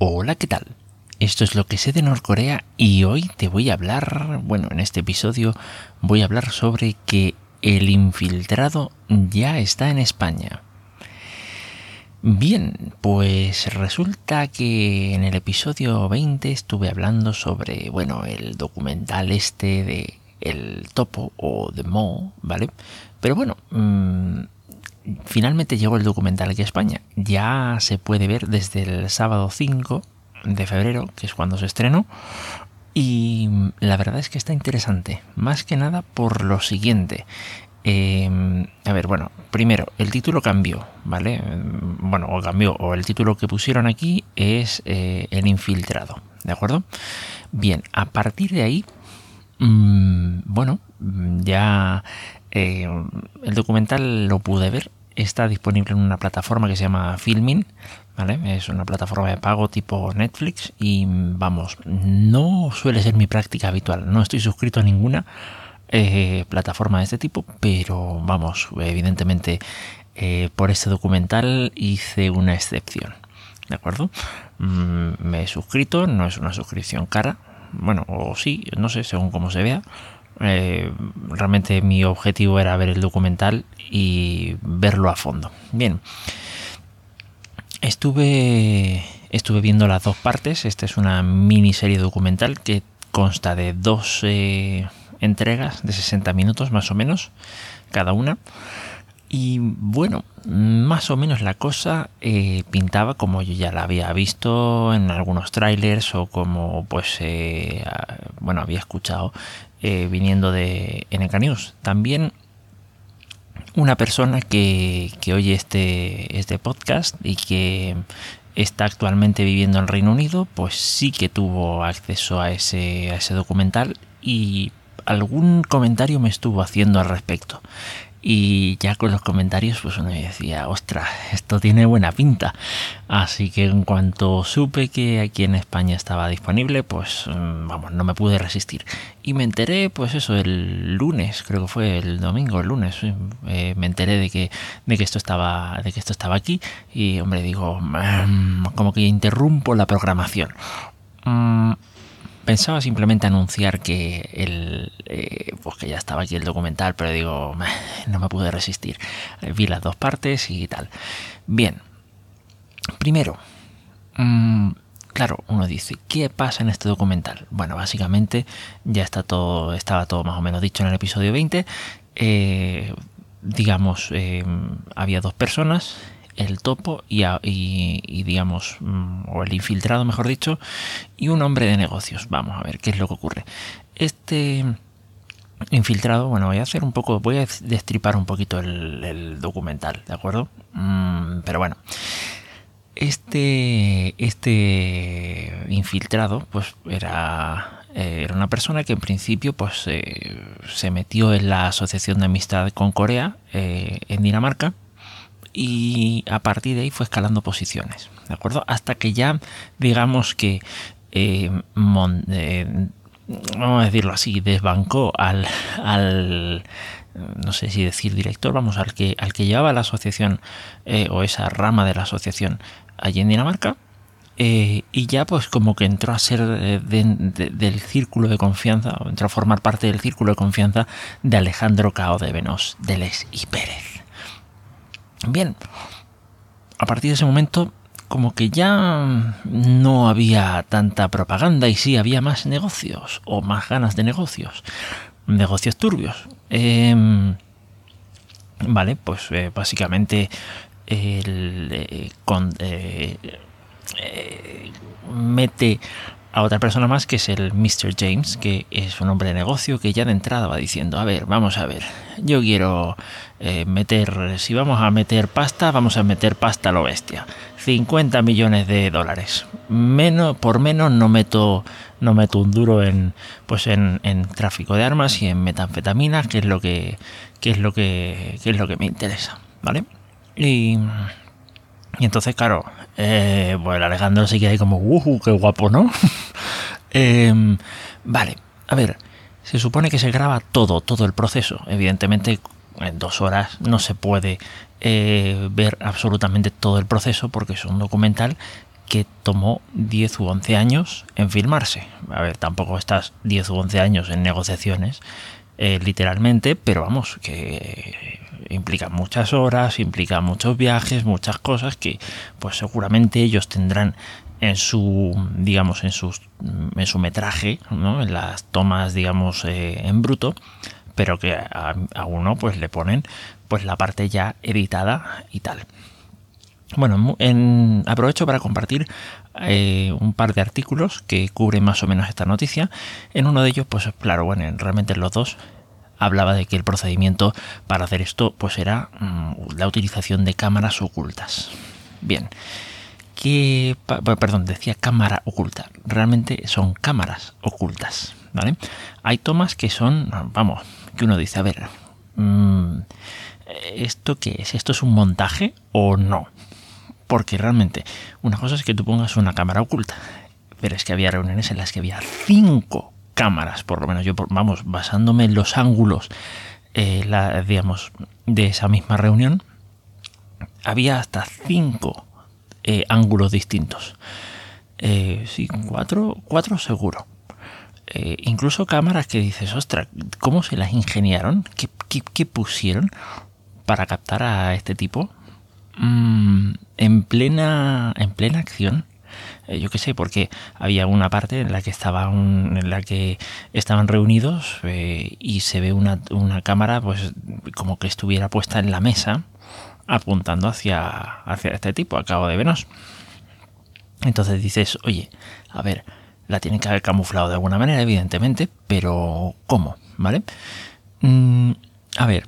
Hola, ¿qué tal? Esto es lo que sé de Norcorea y hoy te voy a hablar, bueno, en este episodio voy a hablar sobre que el infiltrado ya está en España. Bien, pues resulta que en el episodio 20 estuve hablando sobre, bueno, el documental este de El Topo o de Mo, ¿vale? Pero bueno, mmm, finalmente llegó el documental aquí a España. Ya se puede ver desde el sábado 5 de febrero, que es cuando se estrenó. Y la verdad es que está interesante, más que nada por lo siguiente. Eh, a ver, bueno, primero, el título cambió, ¿vale? Bueno, o cambió, o el título que pusieron aquí es eh, El infiltrado, ¿de acuerdo? Bien, a partir de ahí, mmm, bueno, ya eh, el documental lo pude ver está disponible en una plataforma que se llama Filmin, ¿vale? Es una plataforma de pago tipo Netflix y vamos, no suele ser mi práctica habitual, no estoy suscrito a ninguna eh, plataforma de este tipo, pero vamos, evidentemente eh, por este documental hice una excepción, ¿de acuerdo? Mm, me he suscrito, no es una suscripción cara, bueno, o sí, no sé, según cómo se vea, eh, realmente mi objetivo era ver el documental y verlo a fondo. Bien, estuve, estuve viendo las dos partes. Esta es una miniserie documental que consta de dos entregas de 60 minutos más o menos cada una. Y bueno, más o menos la cosa eh, pintaba como yo ya la había visto en algunos trailers o como pues eh, bueno había escuchado eh, viniendo de NK News. También una persona que, que, oye este, este podcast y que está actualmente viviendo en Reino Unido, pues sí que tuvo acceso a ese, a ese documental y algún comentario me estuvo haciendo al respecto. Y ya con los comentarios, pues uno decía, ostras, esto tiene buena pinta. Así que en cuanto supe que aquí en España estaba disponible, pues mm, vamos, no me pude resistir. Y me enteré, pues eso, el lunes, creo que fue el domingo, el lunes, eh, me enteré de que, de que esto estaba, de que esto estaba aquí. Y hombre, digo, mmm, como que interrumpo la programación. Mm, pensaba simplemente anunciar que el eh, pues que ya estaba aquí el documental pero digo no me pude resistir. Vi las dos partes y tal bien primero mmm, claro uno dice qué pasa en este documental bueno básicamente ya está todo estaba todo más o menos dicho en el episodio 20 eh, digamos eh, había dos personas el topo y, digamos, mm, o el infiltrado, mejor dicho, y un hombre de negocios. Vamos a ver qué es lo que ocurre. Este infiltrado, bueno, voy a hacer un poco, voy a destripar un poquito el, el documental, ¿de acuerdo? Mm, pero bueno. Este, este infiltrado, pues era, eh, era una persona que en principio pues eh, se metió en la asociación de amistad con Corea eh, en Dinamarca y a partir de ahí fue escalando posiciones, ¿de acuerdo? Hasta que ya, digamos que, eh, eh, vamos a decirlo así, desbancó al, no sé si decir director, vamos, al que, al que llevaba la asociación eh, o esa rama de la asociación allí en Dinamarca. Y ya pues como que entró a ser de, de, del círculo de confianza, o entró a formar parte del círculo de confianza de Alejandro Cao de Venos, de y Pérez. Bien, a partir de ese momento como que ya no había tanta propaganda y sí había más negocios o más ganas de negocios, negocios turbios. Eh, vale, pues eh, básicamente el, eh, con, eh, mete a otra persona más que es el Mr. James, que es un hombre de negocio que ya de entrada va diciendo, a ver, vamos a ver, yo quiero eh, meter, si vamos a meter pasta, vamos a meter pasta a lo bestia. 50 millones de dólares. Menos, por menos no meto, no meto un duro en, pues en, en tráfico de armas y en metanfetamina, que es lo que, que es lo que, que es lo que me interesa, ¿vale? Y y entonces, claro, eh, pues Alejandro se ahí como, ¡uh, qué guapo, ¿no? eh, vale, a ver, se supone que se graba todo, todo el proceso. Evidentemente, en dos horas no se puede eh, ver absolutamente todo el proceso porque es un documental que tomó 10 u 11 años en filmarse. A ver, tampoco estás 10 u 11 años en negociaciones, eh, literalmente, pero vamos, que implica muchas horas, implica muchos viajes, muchas cosas que pues seguramente ellos tendrán en su digamos en sus en su metraje ¿no? en las tomas digamos eh, en bruto pero que a, uno pues le ponen pues la parte ya editada y tal bueno, en, aprovecho para compartir eh, un par de artículos que cubren más o menos esta noticia. En uno de ellos, pues claro, bueno, realmente en los dos hablaba de que el procedimiento para hacer esto pues era mm, la utilización de cámaras ocultas. Bien, que perdón, decía cámara oculta. Realmente son cámaras ocultas, ¿vale? Hay tomas que son, vamos, que uno dice, a ver, mm, ¿esto qué es? ¿Esto es un montaje o no? Porque realmente, una cosa es que tú pongas una cámara oculta, pero es que había reuniones en las que había cinco cámaras, por lo menos yo, vamos, basándome en los ángulos, eh, digamos, de esa misma reunión, había hasta cinco eh, ángulos distintos. Eh, sí, cuatro, cuatro seguro. incluso cámaras que dices, ostras, ¿cómo se las ingeniaron? ¿Qué, qué, pusieron para captar a este tipo? Mm, en plena en plena acción eh, yo qué sé porque había una parte en la que estaban en la que estaban reunidos eh, y se ve una, una, cámara pues como que estuviera puesta en la mesa apuntando hacia hacia este tipo a cabo de Venos entonces dices oye a ver la tienen que haber camuflado de alguna manera evidentemente pero cómo vale mm, a ver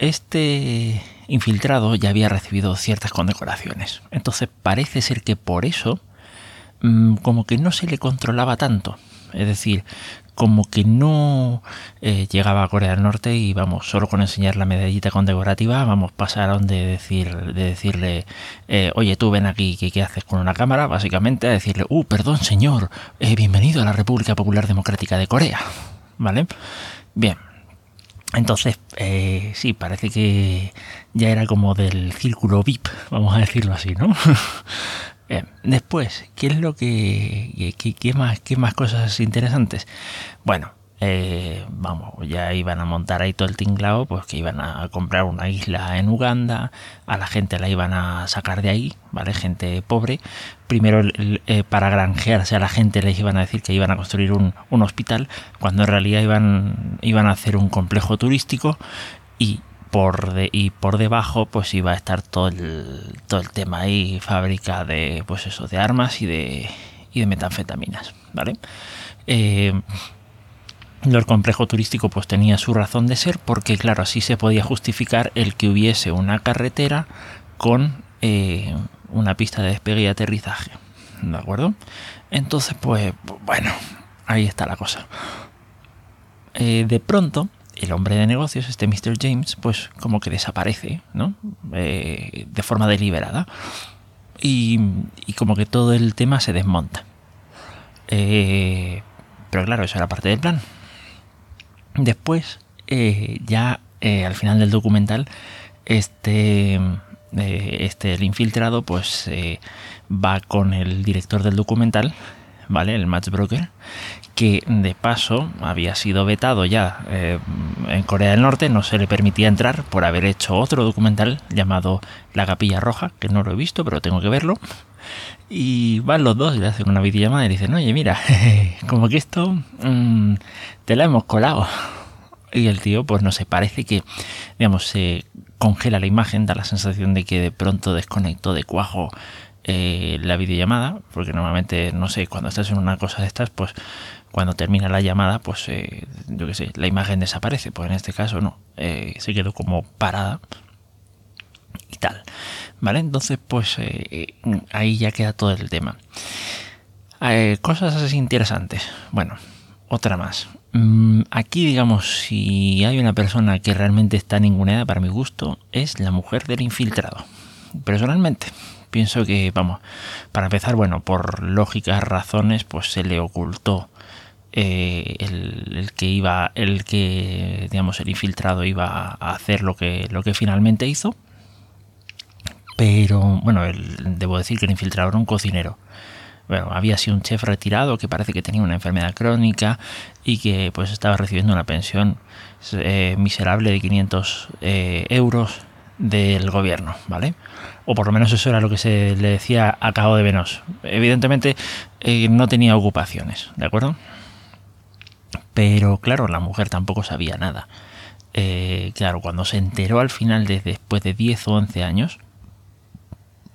este infiltrado ya había recibido ciertas condecoraciones. Entonces parece ser que por eso mm, como que no se le controlaba tanto. Es decir, como que no eh, llegaba a Corea del Norte y vamos, solo con enseñar la medallita condecorativa, vamos, pasaron de decir, de decirle, eh, oye, tú ven aquí, ¿qué, haces con una cámara? Básicamente a decirle, uh, perdón señor, eh, bienvenido a la República Popular Democrática de Corea. ¿Vale? Bien, entonces, eh, sí, parece que ya era como del círculo VIP, vamos a decirlo así, ¿no? después, ¿qué es lo que, qué, más, qué más cosas interesantes? Bueno, eh, vamos, ya iban a montar ahí todo el tinglao, pues que iban a comprar una isla en Uganda, a la gente la iban a sacar de ahí, ¿vale? Gente pobre. Primero, eh, para granjearse a la gente les iban a decir que iban a construir un, hospital, cuando en realidad iban, iban a hacer un complejo turístico y por de, y por debajo pues iba a estar todo el, todo el tema ahí, fábrica de pues eso, de armas y de, y de metanfetaminas, ¿vale? Eh, el complejo turístico pues tenía su razón de ser porque claro así se podía justificar el que hubiese una carretera con eh, una pista de despegue y aterrizaje de acuerdo entonces pues bueno ahí está la cosa. Eh, de pronto el hombre de negocios este Mr. James pues como que desaparece no eh, de forma deliberada. Y, y, como que todo el tema se desmonta. Pero claro eso era parte del plan Después, eh, ya eh, al final del documental, este, eh, este el infiltrado, pues va con el director del documental, ¿vale? El matchbroker, que de paso había sido vetado ya en Corea del Norte, no se le permitía entrar por haber hecho otro documental llamado La Capilla Roja, que no lo he visto, pero tengo que verlo. Y van los dos y le hacen una videollamada y dicen, oye, mira, como que esto mm, te la hemos colado. Y el tío, pues no sé, parece que, digamos, se congela la imagen, da la sensación de que de pronto desconectó de cuajo eh, la videollamada, porque normalmente, no sé, cuando estás en una cosa de estas, pues cuando termina la llamada, pues eh, yo qué sé, la imagen desaparece, pues en este caso no, eh, se quedó como parada y tal. ¿Vale? Entonces, pues eh, ahí ya queda todo el tema. Eh, cosas así interesantes. Bueno, otra más. Mm, aquí, digamos, si hay una persona que realmente está ninguneada para mi gusto, es la mujer del infiltrado. Personalmente, pienso que, vamos, para empezar, bueno, por lógicas razones, pues se le ocultó eh, el, el, que iba, el que, digamos, el infiltrado iba a hacer lo que, lo que finalmente hizo pero bueno, debo decir que el infiltrador era un cocinero. bueno, había sido un chef retirado que parece que tenía una enfermedad crónica y que pues estaba recibiendo una pensión eh, miserable de 500 eh, euros del gobierno, ¿vale? O por lo menos eso era lo que se le decía a Cabo de Venos. Evidentemente eh, no tenía ocupaciones, ¿de acuerdo? Pero claro, la mujer tampoco sabía nada. claro, cuando se enteró al final, de, después de 10 o 11 años,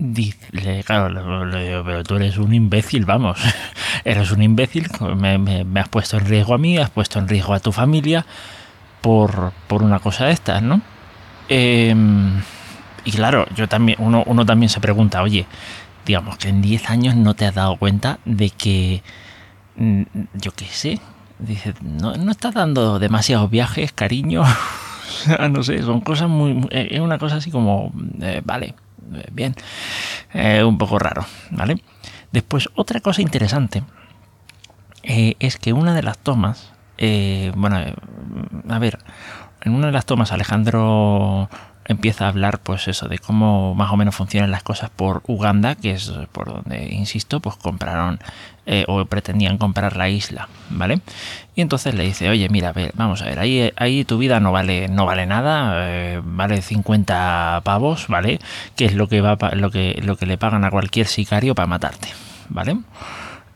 Dice, claro, pero tú eres un imbécil, vamos, eres un imbécil, me, has puesto en riesgo a mí, has puesto en riesgo a tu familia por, una cosa de estas, ¿no? Em, y claro, yo también, uno, uno también se pregunta, oye, digamos que en 10 años no te has dado cuenta de que, mm, yo qué sé, dice, no, no estás dando demasiados viajes, cariño, no sé, son cosas muy, es una cosa así como, eh, vale, eh, bien, eh, un poco raro, ¿vale? Después, otra cosa interesante eh, es que una de las tomas, bueno, a ver, en una de las tomas Alejandro empieza a hablar pues eso de cómo más o menos funcionan las cosas por Uganda que es por donde insisto pues compraron eh, o pretendían comprar la isla vale y entonces le dice oye mira vamos a ver ahí tu vida no vale no vale nada eh, vale 50 pavos vale que es lo que va lo que lo que le pagan a cualquier sicario para matarte vale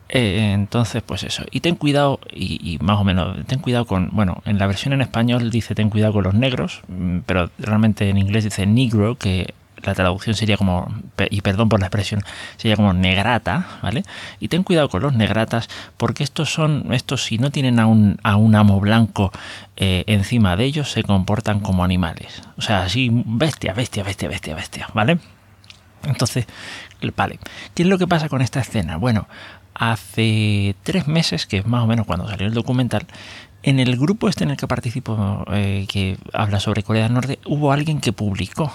eh, entonces, pues eso. Y ten cuidado, y, más o menos, ten cuidado con. Bueno, en la versión en español dice ten cuidado con los negros, mm, pero realmente en inglés dice negro, que la traducción sería como, y perdón por la expresión, sería como negrata, ¿vale? Y ten cuidado con los negratas, porque estos son, estos si no tienen a un, a un amo blanco eh, encima de ellos, se comportan como animales. O sea, así, bestia, bestia, bestia, bestia, bestia, ¿vale? Entonces, vale, ¿qué es lo que pasa con esta escena? Bueno, hace tres meses, que es más o menos cuando salió el documental, en el grupo este en el que participo, eh, que habla sobre Corea del Norte, hubo alguien que publicó,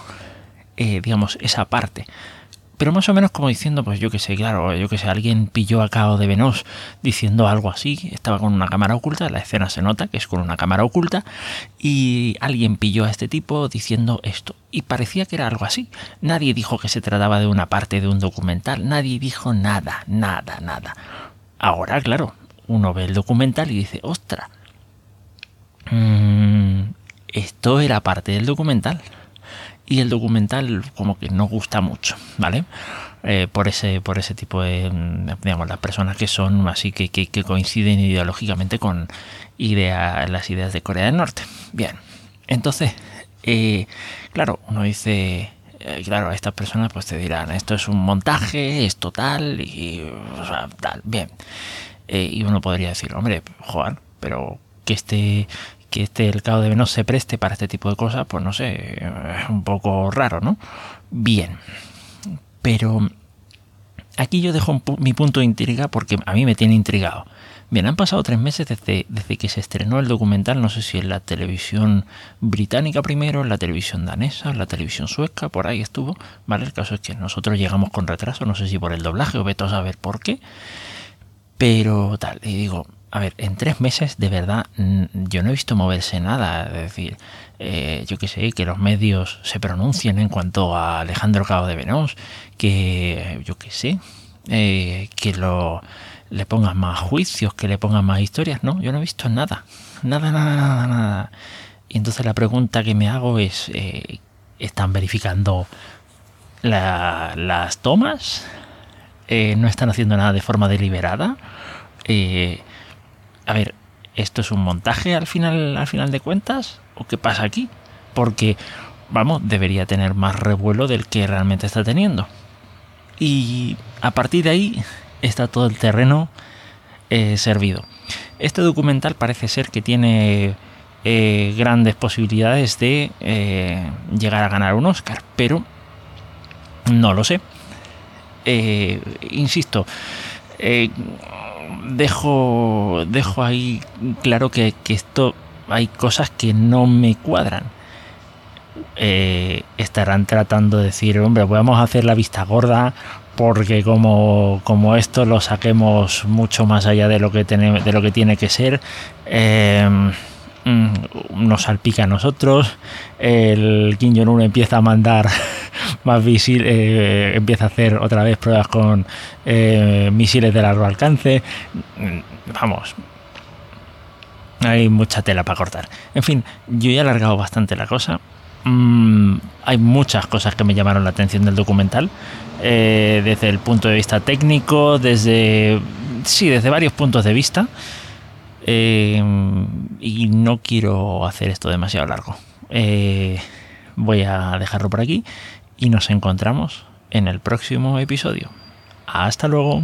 eh, digamos, esa parte pero más o menos como diciendo, pues yo que sé, claro, yo que sé, alguien pilló a Cao de Venos diciendo algo así, estaba con una cámara oculta, la escena se nota que es con una cámara oculta, y alguien pilló a este tipo diciendo esto. Y parecía que era algo así. Nadie dijo que se trataba de una parte de un documental, nadie dijo nada, nada, nada. Ahora, claro, uno ve el documental y dice, ostra, mm, esto era parte del documental y el documental como que no gusta mucho, ¿vale? Eh, por ese por ese tipo de digamos las personas que son así que, que, coinciden ideológicamente con idea, las ideas de Corea del Norte. Bien, entonces, eh, claro, uno dice, eh, claro, a estas personas pues te dirán, esto es un montaje, es total y tal, bien. y uno podría decir, hombre, Juan, pero que este que este el cabo de Venus se preste para este tipo de cosas, pues no sé, es un poco raro, ¿no? Bien, pero aquí yo dejo mi punto de intriga porque a mí me tiene intrigado. Bien, han pasado tres meses desde, desde que se estrenó el documental, no sé si en la televisión británica primero, en la televisión danesa, en la televisión sueca, por ahí estuvo, ¿vale? El caso es que nosotros llegamos con retraso, no sé si por el doblaje o veto a saber por qué, pero tal, y digo, a ver, en tres meses de verdad yo no he visto moverse nada. Es decir, eh, yo que sé, que los medios se pronuncien en cuanto a Alejandro Cabo de Venós, que yo que sé, eh, que le pongan más juicios, que le pongan más historias. No, yo no he visto nada. Nada, nada, nada, nada. Y entonces la pregunta que me hago es, eh, ¿están verificando las tomas? ¿No están haciendo nada de forma deliberada? Eh, a ver, ¿esto es un montaje al final, al final de cuentas? ¿O qué pasa aquí? Porque, vamos, debería tener más revuelo del que realmente está teniendo. Y a partir de ahí está todo el terreno eh, servido. Este documental parece ser que tiene eh, grandes posibilidades de eh, llegar a ganar un Oscar, pero no lo sé. insisto, dejo, dejo ahí claro que, esto hay cosas que no me cuadran. Eh, estarán tratando de decir, hombre, vamos a hacer la vista gorda porque como, como esto lo saquemos mucho más allá de lo que, tiene, de lo que tiene que ser, eh, mm, nos salpica a nosotros, el Kim Jong-un empieza a mandar más visible, eh, empieza a hacer otra vez pruebas con eh, misiles de largo alcance. Mm, vamos, hay mucha tela para cortar. En fin, yo he alargado bastante la cosa. Mm, hay muchas cosas que me llamaron la atención del documental, eh, desde el punto de vista técnico, desde sí, desde varios puntos de vista. y no quiero hacer esto demasiado largo. voy a dejarlo por aquí y nos encontramos en el próximo episodio. Hasta luego.